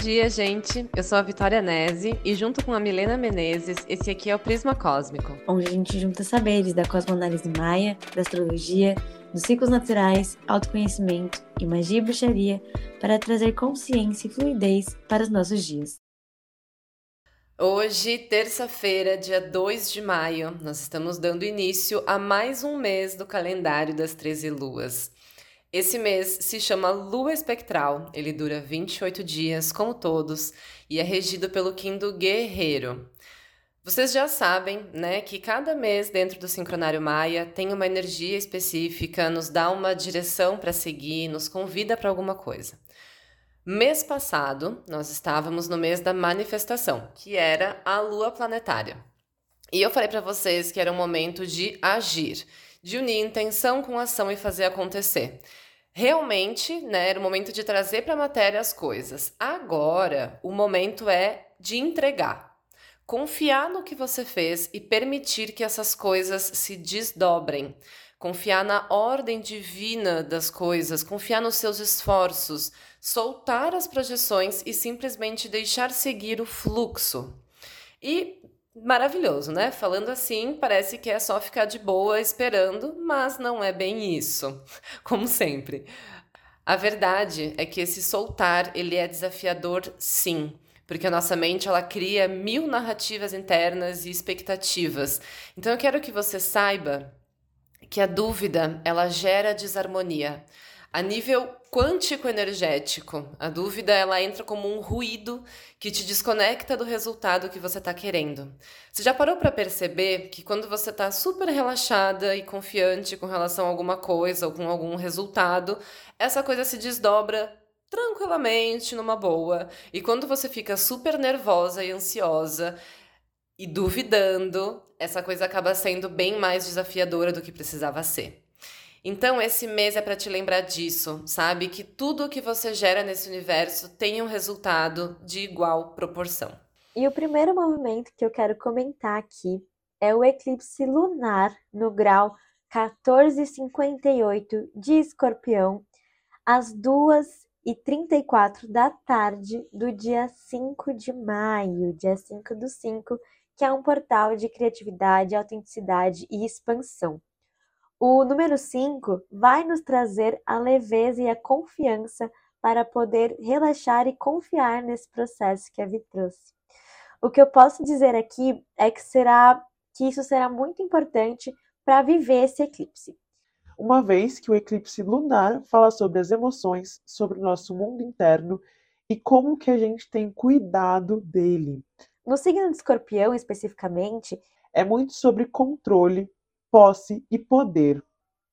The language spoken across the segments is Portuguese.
dia, gente. Eu sou a Vitória Nese e junto com a Milena Menezes, esse aqui é o Prisma Cósmico. Onde a gente junta saberes da cosmoanálise maia, da astrologia, dos ciclos naturais, autoconhecimento e magia e bruxaria para trazer consciência e fluidez para os nossos dias. Hoje, terça-feira, dia 2 de maio, nós estamos dando início a mais um mês do calendário das 13 luas. Esse mês se chama Lua Espectral. Ele dura 28 dias, como todos, e é regido pelo Kim do Guerreiro. Vocês já sabem, né, que cada mês dentro do sincronário Maia tem uma energia específica, nos dá uma direção para seguir, nos convida para alguma coisa. Mês passado, nós estávamos no mês da manifestação, que era a lua planetária. E eu falei para vocês que era um momento de agir de unir intenção com ação e fazer acontecer. Realmente, né, era o momento de trazer para a matéria as coisas. Agora, o momento é de entregar. Confiar no que você fez e permitir que essas coisas se desdobrem. Confiar na ordem divina das coisas, confiar nos seus esforços, soltar as projeções e simplesmente deixar seguir o fluxo. E maravilhoso, né? Falando assim, parece que é só ficar de boa esperando, mas não é bem isso, como sempre. A verdade é que esse soltar, ele é desafiador sim, porque a nossa mente ela cria mil narrativas internas e expectativas. Então eu quero que você saiba que a dúvida, ela gera desarmonia. A nível quântico energético, a dúvida ela entra como um ruído que te desconecta do resultado que você está querendo. Você já parou para perceber que quando você está super relaxada e confiante com relação a alguma coisa ou com algum resultado, essa coisa se desdobra tranquilamente, numa boa. E quando você fica super nervosa e ansiosa e duvidando, essa coisa acaba sendo bem mais desafiadora do que precisava ser. Então, esse mês é para te lembrar disso, sabe? Que tudo o que você gera nesse universo tem um resultado de igual proporção. E o primeiro movimento que eu quero comentar aqui é o eclipse lunar no grau 1458 de Escorpião, às 2h34 da tarde do dia 5 de maio, dia 5 do 5, que é um portal de criatividade, autenticidade e expansão. O número 5 vai nos trazer a leveza e a confiança para poder relaxar e confiar nesse processo que a Vi trouxe. O que eu posso dizer aqui é que será que isso será muito importante para viver esse eclipse. Uma vez que o eclipse lunar fala sobre as emoções, sobre o nosso mundo interno e como que a gente tem cuidado dele. No signo de Escorpião, especificamente, é muito sobre controle, posse e poder.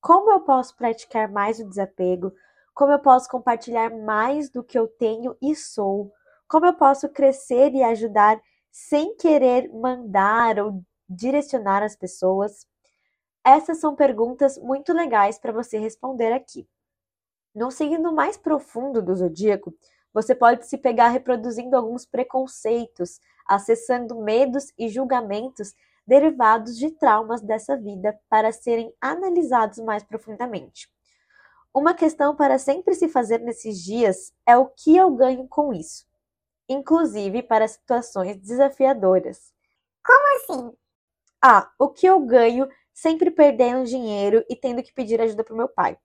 Como eu posso praticar mais o desapego? Como eu posso compartilhar mais do que eu tenho e sou? Como eu posso crescer e ajudar sem querer mandar ou direcionar as pessoas? Essas são perguntas muito legais para você responder aqui. No signo mais profundo do zodíaco, você pode se pegar reproduzindo alguns preconceitos, acessando medos e julgamentos derivados de traumas dessa vida para serem analisados mais profundamente. Uma questão para sempre se fazer nesses dias é o que eu ganho com isso, inclusive para situações desafiadoras. Como assim? Ah, o que eu ganho sempre perdendo dinheiro e tendo que pedir ajuda para o meu pai.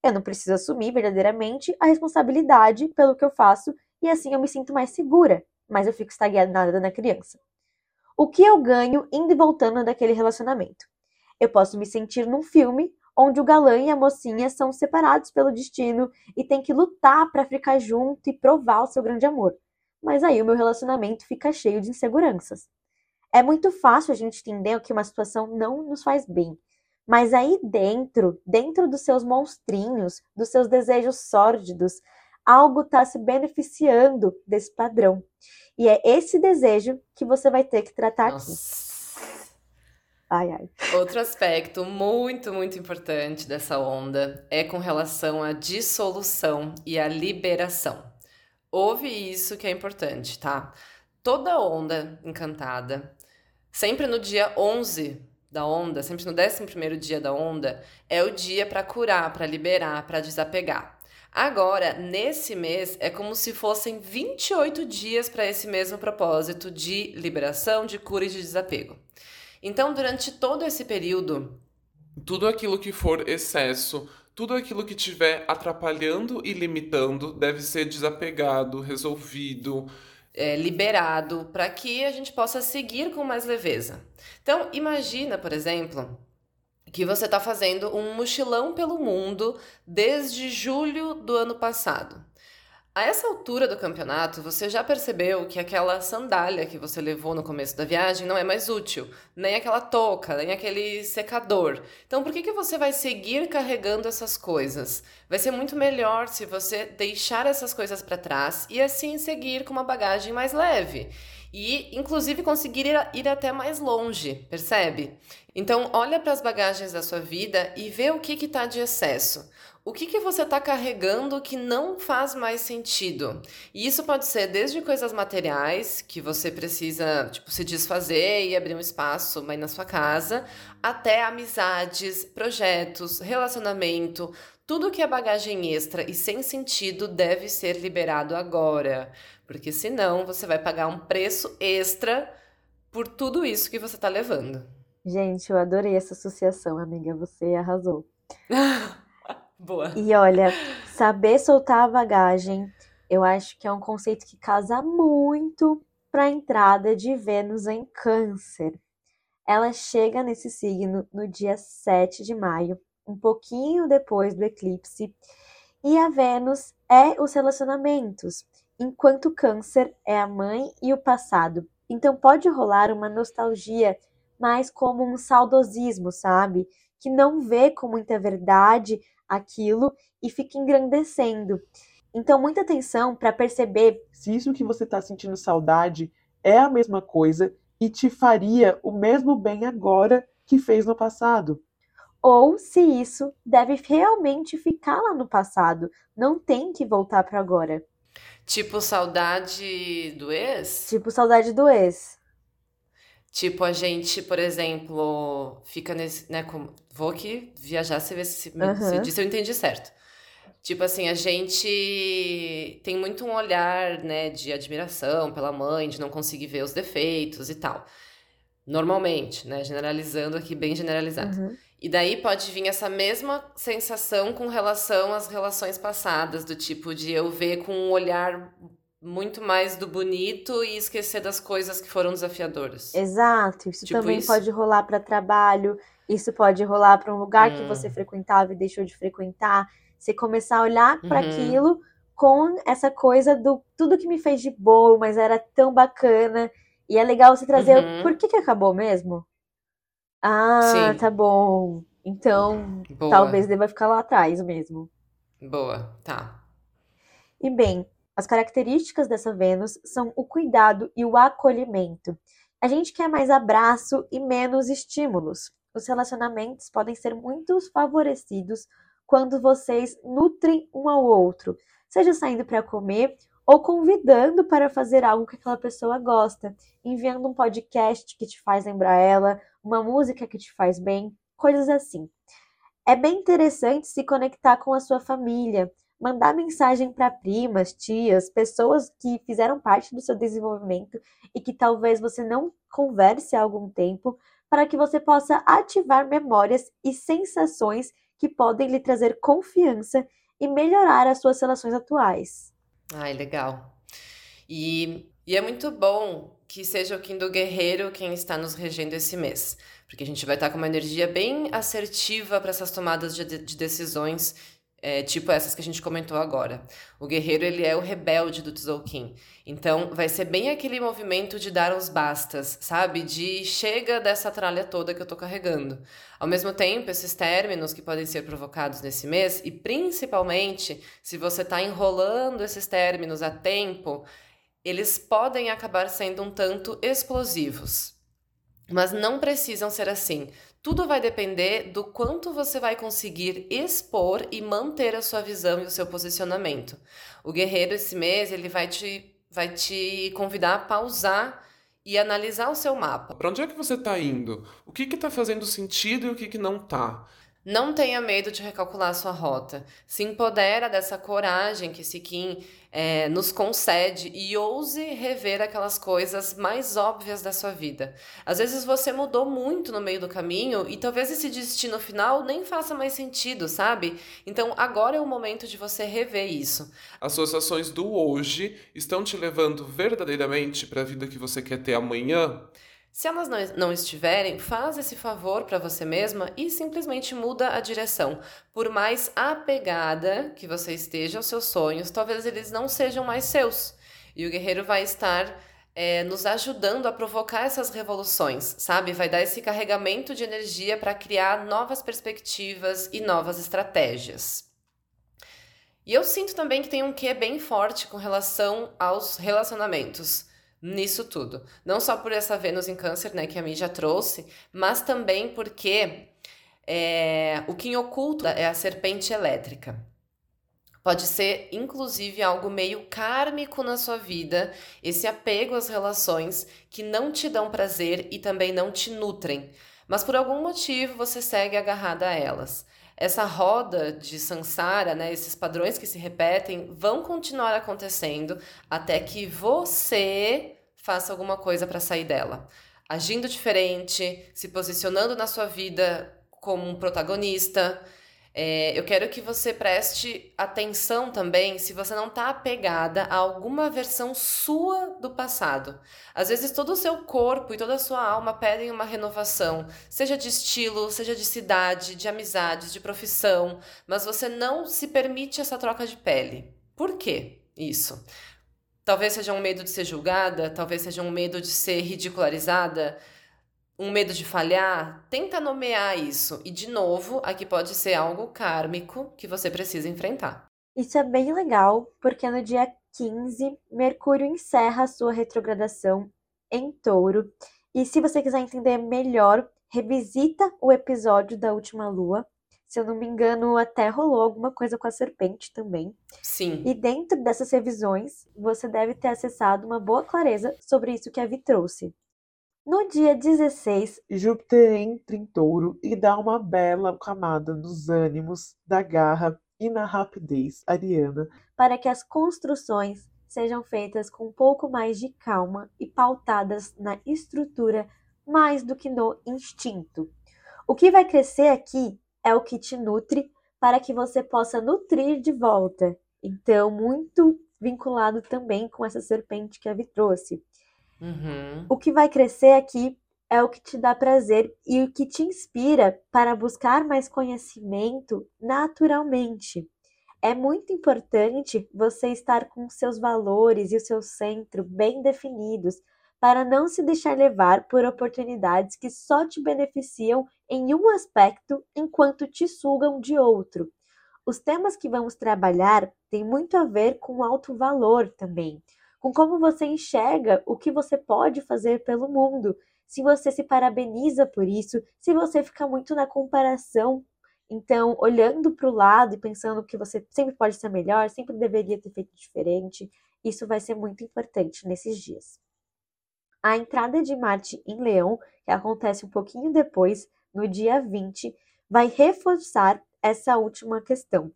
Eu não preciso assumir verdadeiramente a responsabilidade pelo que eu faço e assim eu me sinto mais segura, mas eu fico estagnada na criança. O que eu ganho indo e voltando daquele relacionamento? Eu posso me sentir num filme onde o galã e a mocinha são separados pelo destino e tem que lutar para ficar junto e provar o seu grande amor. Mas aí o meu relacionamento fica cheio de inseguranças. É muito fácil a gente entender que uma situação não nos faz bem. Mas aí dentro, dentro dos seus monstrinhos, dos seus desejos sórdidos, algo está se beneficiando desse padrão. E é esse desejo que você vai ter que tratar Nossa. aqui. Ai, ai. Outro aspecto muito, muito importante dessa onda é com relação à dissolução e à liberação. Ouve isso que é importante, tá? Toda onda encantada, sempre no dia 11 da onda, sempre no 11 dia da onda, é o dia para curar, para liberar, para desapegar. Agora, nesse mês, é como se fossem 28 dias para esse mesmo propósito de liberação, de cura e de desapego. Então, durante todo esse período, tudo aquilo que for excesso, tudo aquilo que estiver atrapalhando e limitando deve ser desapegado, resolvido, é, liberado, para que a gente possa seguir com mais leveza. Então, imagina, por exemplo, que você está fazendo um mochilão pelo mundo desde julho do ano passado. A essa altura do campeonato, você já percebeu que aquela sandália que você levou no começo da viagem não é mais útil, nem aquela touca, nem aquele secador. Então, por que, que você vai seguir carregando essas coisas? Vai ser muito melhor se você deixar essas coisas para trás e assim seguir com uma bagagem mais leve e, inclusive, conseguir ir, ir até mais longe, percebe? Então, olha para as bagagens da sua vida e vê o que está de excesso. O que, que você está carregando que não faz mais sentido? E isso pode ser desde coisas materiais, que você precisa tipo, se desfazer e abrir um espaço aí na sua casa, até amizades, projetos, relacionamento. Tudo que é bagagem extra e sem sentido deve ser liberado agora, porque senão você vai pagar um preço extra por tudo isso que você está levando. Gente, eu adorei essa associação, amiga. Você arrasou. Boa. E olha, saber soltar a bagagem, eu acho que é um conceito que casa muito para a entrada de Vênus em Câncer. Ela chega nesse signo no dia 7 de maio, um pouquinho depois do eclipse, e a Vênus é os relacionamentos, enquanto Câncer é a mãe e o passado. Então pode rolar uma nostalgia mais como um saudosismo, sabe? Que não vê com muita verdade aquilo e fica engrandecendo. Então, muita atenção para perceber se isso que você está sentindo saudade é a mesma coisa e te faria o mesmo bem agora que fez no passado. Ou se isso deve realmente ficar lá no passado, não tem que voltar para agora. Tipo saudade do ex? Tipo saudade do ex. Tipo, a gente, por exemplo, fica nesse. Né, com, vou aqui viajar, você vê se, uhum. se, se eu entendi certo. Tipo assim, a gente tem muito um olhar, né, de admiração pela mãe, de não conseguir ver os defeitos e tal. Normalmente, né, generalizando aqui, bem generalizado. Uhum. E daí pode vir essa mesma sensação com relação às relações passadas, do tipo de eu ver com um olhar muito mais do bonito e esquecer das coisas que foram desafiadodoras. Exato, isso tipo também isso? pode rolar para trabalho, isso pode rolar para um lugar hum. que você hum. frequentava e deixou de frequentar. Você começar a olhar para uhum. aquilo com essa coisa do tudo que me fez de bom, mas era tão bacana. E é legal você trazer uhum. por que, que acabou mesmo? Ah, Sim. tá bom. Então, Boa. talvez deva ficar lá atrás mesmo. Boa, tá. E bem, as características dessa Vênus são o cuidado e o acolhimento. A gente quer mais abraço e menos estímulos. Os relacionamentos podem ser muito favorecidos quando vocês nutrem um ao outro, seja saindo para comer ou convidando para fazer algo que aquela pessoa gosta, enviando um podcast que te faz lembrar ela, uma música que te faz bem, coisas assim. É bem interessante se conectar com a sua família, mandar mensagem para primas, tias, pessoas que fizeram parte do seu desenvolvimento e que talvez você não converse há algum tempo, para que você possa ativar memórias e sensações que podem lhe trazer confiança e melhorar as suas relações atuais. Ai, legal. E, e é muito bom que seja o Kim do Guerreiro quem está nos regendo esse mês, porque a gente vai estar com uma energia bem assertiva para essas tomadas de, de decisões é, tipo essas que a gente comentou agora. O guerreiro, ele é o rebelde do Tzolk'in. Então, vai ser bem aquele movimento de dar os bastas, sabe? De chega dessa tralha toda que eu tô carregando. Ao mesmo tempo, esses términos que podem ser provocados nesse mês, e principalmente se você tá enrolando esses términos a tempo, eles podem acabar sendo um tanto explosivos. Mas não precisam ser assim. Tudo vai depender do quanto você vai conseguir expor e manter a sua visão e o seu posicionamento. O guerreiro esse mês, ele vai te vai te convidar a pausar e analisar o seu mapa. Para onde é que você está indo? O que está fazendo sentido e o que, que não está? Não tenha medo de recalcular sua rota. Se empodera dessa coragem que esse Kim é, nos concede e ouse rever aquelas coisas mais óbvias da sua vida. Às vezes você mudou muito no meio do caminho e talvez esse destino final nem faça mais sentido, sabe? Então agora é o momento de você rever isso. As suas ações do hoje estão te levando verdadeiramente para a vida que você quer ter amanhã? Se elas não, estiverem, faz esse favor para você mesma e simplesmente muda a direção. Por mais apegada que você esteja aos seus sonhos, talvez eles não sejam mais seus. E o guerreiro vai estar é, nos ajudando a provocar essas revoluções, sabe? Vai dar esse carregamento de energia para criar novas perspectivas e novas estratégias. E eu sinto também que tem um quê bem forte com relação aos relacionamentos nisso tudo. Não só por essa Vênus em Câncer, né, que a já trouxe, mas também porque é, o que oculta é a serpente elétrica. Pode ser, inclusive, algo meio kármico na sua vida, esse apego às relações que não te dão prazer e também não te nutrem, mas por algum motivo você segue agarrada a elas. Essa roda de samsara, né, esses padrões que se repetem, vão continuar acontecendo até que você faça alguma coisa para sair dela. Agindo diferente, se posicionando na sua vida como um protagonista. É, eu quero que você preste atenção também se você não está apegada a alguma versão sua do passado. Às vezes todo o seu corpo e toda a sua alma pedem uma renovação, seja de estilo, seja de cidade, de amizades, de profissão, mas você não se permite essa troca de pele. Por quê isso? Talvez seja um medo de ser julgada, talvez seja um medo de ser ridicularizada, um medo de falhar. Tenta nomear isso. E, de novo, aqui pode ser algo kármico que você precisa enfrentar. Isso é bem legal, porque no dia 15, Mercúrio encerra a sua retrogradação em touro. E se você quiser entender melhor, revisita o episódio da última lua, se eu não me engano, até rolou alguma coisa com a serpente também. Sim. E dentro dessas revisões, você deve ter acessado uma boa clareza sobre isso que a Vi trouxe. No dia 16, Júpiter entra em touro e dá uma bela camada nos ânimos, da garra e na rapidez ariana. Para que as construções sejam feitas com um pouco mais de calma e pautadas na estrutura mais do que no instinto. O que vai crescer aqui é o que te nutre para que você possa nutrir de volta. Então, muito vinculado também com essa serpente que a Vi trouxe. Uhum. O que vai crescer aqui é o que te dá prazer e o que te inspira para buscar mais conhecimento naturalmente. É muito importante você estar com seus valores e o seu centro bem definidos para não se deixar levar por oportunidades que só te beneficiam em um aspecto enquanto te sugam de outro. Os temas que vamos trabalhar têm muito a ver com alto valor também, com como você enxerga o que você pode fazer pelo mundo, se você se parabeniza por isso, se você fica muito na comparação. Então, olhando para o lado e pensando que você sempre pode ser melhor, sempre deveria ter feito diferente, isso vai ser muito importante nesses dias. A entrada de Marte em Leão, que acontece um pouquinho depois, no dia 20, vai reforçar essa última questão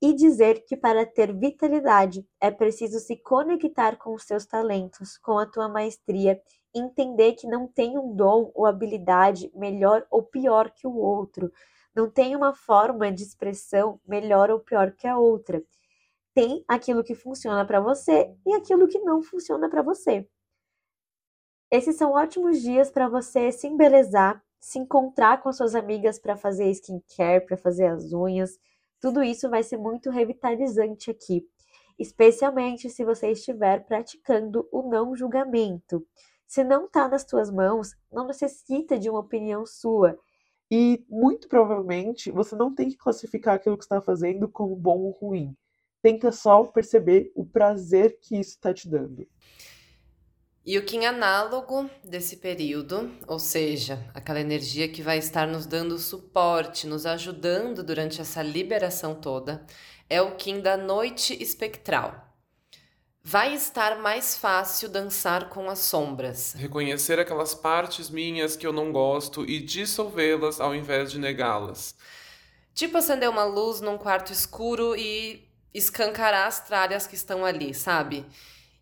e dizer que para ter vitalidade é preciso se conectar com os seus talentos, com a tua maestria, entender que não tem um dom ou habilidade melhor ou pior que o outro, não tem uma forma de expressão melhor ou pior que a outra. Tem aquilo que funciona para você e aquilo que não funciona para você. Esses são ótimos dias para você se embelezar, se encontrar com suas amigas para fazer skincare, para fazer as unhas. Tudo isso vai ser muito revitalizante aqui, especialmente se você estiver praticando o não julgamento. Se não está nas tuas mãos, não necessita de uma opinião sua. E muito provavelmente você não tem que classificar aquilo que está fazendo como bom ou ruim. Tenta só perceber o prazer que isso está te dando. E o Kim análogo desse período, ou seja, aquela energia que vai estar nos dando suporte, nos ajudando durante essa liberação toda, é o Kim da noite espectral. Vai estar mais fácil dançar com as sombras. Reconhecer aquelas partes minhas que eu não gosto e dissolvê-las ao invés de negá-las. Tipo acender uma luz num quarto escuro e escancarar as tralhas que estão ali, sabe?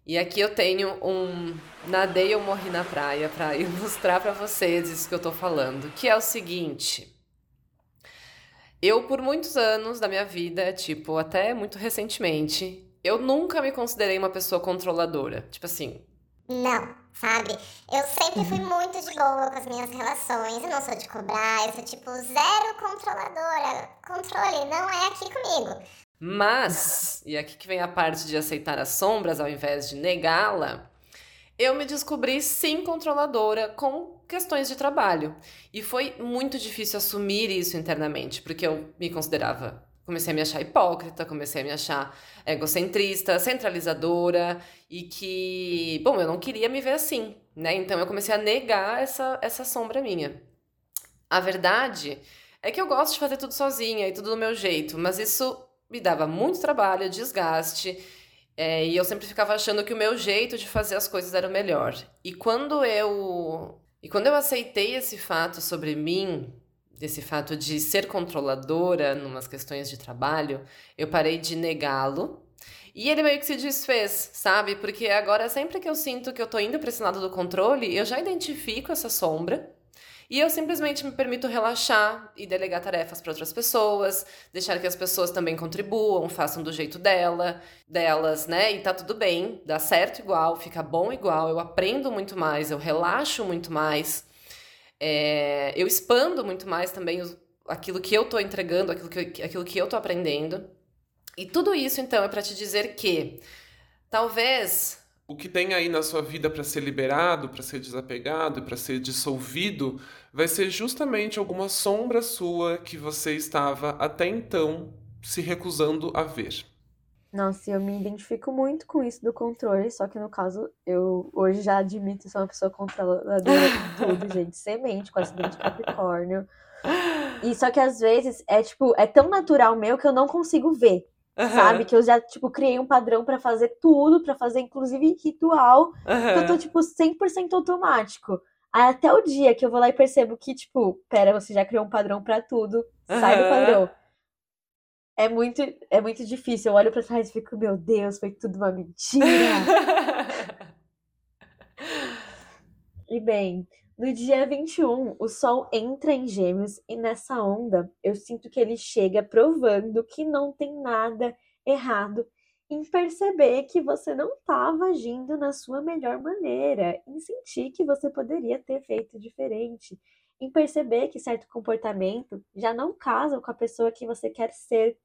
E aqui eu tenho um Nadei ou Morri na Praia para ilustrar para vocês isso que eu tô falando, que é o seguinte. Eu, por muitos anos da minha vida, tipo, até muito recentemente, eu nunca me considerei uma pessoa controladora. Tipo assim. Não, sabe? Eu sempre fui muito de boa com as minhas relações. Eu não sou de cobrar, eu sou tipo zero controladora. Controle não é aqui comigo. Mas, e aqui que vem a parte de aceitar as sombras ao invés de negá-la, eu me descobri sim controladora com questões de trabalho. E foi muito difícil assumir isso internamente, porque eu me considerava. Comecei a me achar hipócrita, comecei a me achar egocentrista, centralizadora e que, bom, eu não queria me ver assim, né? Então eu comecei a negar essa, essa sombra minha. A verdade é que eu gosto de fazer tudo sozinha e tudo do meu jeito, mas isso me dava muito trabalho, desgaste, é, e eu sempre ficava achando que o meu jeito de fazer as coisas era o melhor. E quando eu e quando eu aceitei esse fato sobre mim, esse fato de ser controladora em umas questões de trabalho, eu parei de negá-lo. E ele meio que se desfez, sabe? Porque agora, sempre que eu sinto que eu tô indo para esse lado do controle, eu já identifico essa sombra e eu simplesmente me permito relaxar e delegar tarefas para outras pessoas, deixar que as pessoas também contribuam, façam do jeito dela, delas, né? E tá tudo bem, dá certo igual, fica bom igual, eu aprendo muito mais, eu relaxo muito mais, é, eu expando muito mais também os, aquilo que eu tô entregando, aquilo que, aquilo que eu tô aprendendo. E tudo isso, então, é para te dizer que talvez o que tem aí na sua vida para ser liberado, para ser desapegado, para ser dissolvido, vai ser justamente alguma sombra sua que você estava até então se recusando a ver. Nossa, eu me identifico muito com isso do controle, só que no caso, eu hoje já admito que sou uma pessoa controladora de tudo, gente. Semente, com acidente de Capricórnio. E só que às vezes é tipo, é tão natural meu que eu não consigo ver. Uhum. Sabe? Que eu já, tipo, criei um padrão para fazer tudo, para fazer inclusive ritual, uhum. que eu tô, tipo, 100% automático. Aí até o dia que eu vou lá e percebo que, tipo, pera, você já criou um padrão para tudo, uhum. sai do padrão. É muito, é muito difícil. Eu olho pra trás e fico, meu Deus, foi tudo uma mentira. e bem, no dia 21, o Sol entra em Gêmeos e nessa onda eu sinto que ele chega provando que não tem nada errado em perceber que você não estava agindo na sua melhor maneira, em sentir que você poderia ter feito diferente, em perceber que certo comportamento já não casa com a pessoa que você quer ser,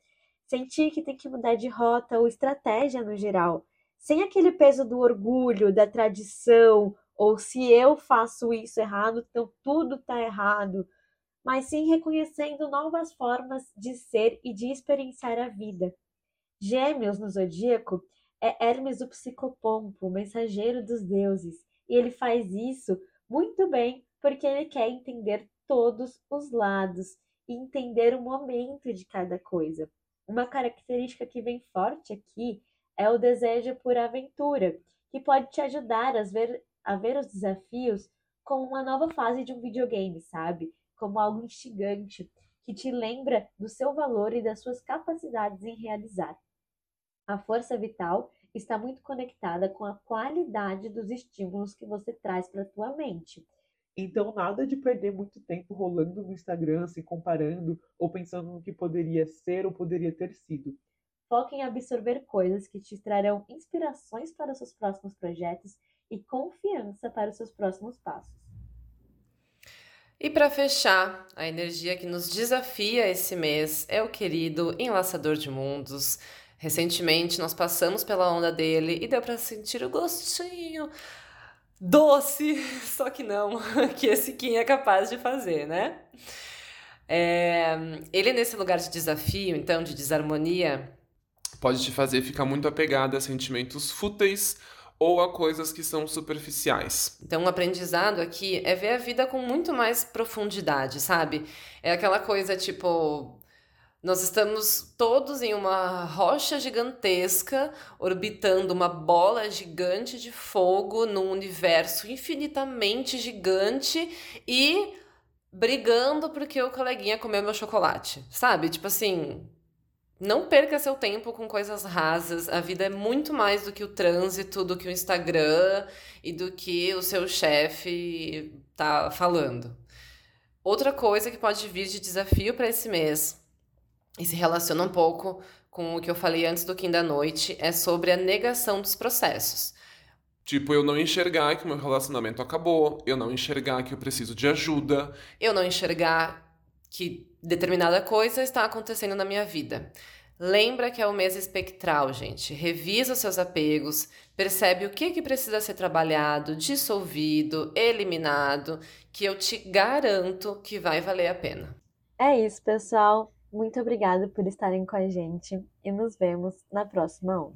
sentir que tem que mudar de rota ou estratégia no geral, sem aquele peso do orgulho, da tradição ou se eu faço isso errado, então tudo está errado, mas sim reconhecendo novas formas de ser e de experienciar a vida. Gêmeos no zodíaco é Hermes o psicopompo, o mensageiro dos deuses, e ele faz isso muito bem porque ele quer entender todos os lados e entender o momento de cada coisa. Uma característica que vem forte aqui é o desejo por aventura, que pode te ajudar a ver a ver os desafios como uma nova fase de um videogame, sabe? Como algo instigante que te lembra do seu valor e das suas capacidades em realizar. A força vital está muito conectada com a qualidade dos estímulos que você traz para a tua mente. Então, nada de perder muito tempo rolando no Instagram, se comparando ou pensando no que poderia ser ou poderia ter sido. Foque em absorver coisas que te trarão inspirações para os seus próximos projetos e confiança para os seus próximos passos. E para fechar, a energia que nos desafia esse mês é o querido Enlaçador de Mundos. Recentemente nós passamos pela onda dele e deu para sentir o gostinho doce, só que não, que esse Kim é capaz de fazer, né? É, ele nesse lugar de desafio, então, de desarmonia, pode te fazer ficar muito apegado a sentimentos fúteis ou a coisas que são superficiais. Então, o aprendizado aqui é ver a vida com muito mais profundidade, sabe? É aquela coisa tipo. Nós estamos todos em uma rocha gigantesca, orbitando uma bola gigante de fogo num universo infinitamente gigante e brigando porque o coleguinha comeu meu chocolate, sabe? Tipo assim, não perca seu tempo com coisas rasas. A vida é muito mais do que o trânsito, do que o Instagram e do que o seu chefe tá falando. Outra coisa que pode vir de desafio para esse mês e se relaciona um pouco com o que eu falei antes do Kim da noite é sobre a negação dos processos. Tipo, eu não enxergar que o meu relacionamento acabou, eu não enxergar que eu preciso de ajuda. Eu não enxergar que determinada coisa está acontecendo na minha vida. Lembra que é o mês espectral, gente. Revisa os seus apegos, percebe o que, que precisa ser trabalhado, dissolvido, eliminado, que eu te garanto que vai valer a pena. É isso, pessoal. Muito obrigada por estarem com a gente e nos vemos na próxima onda.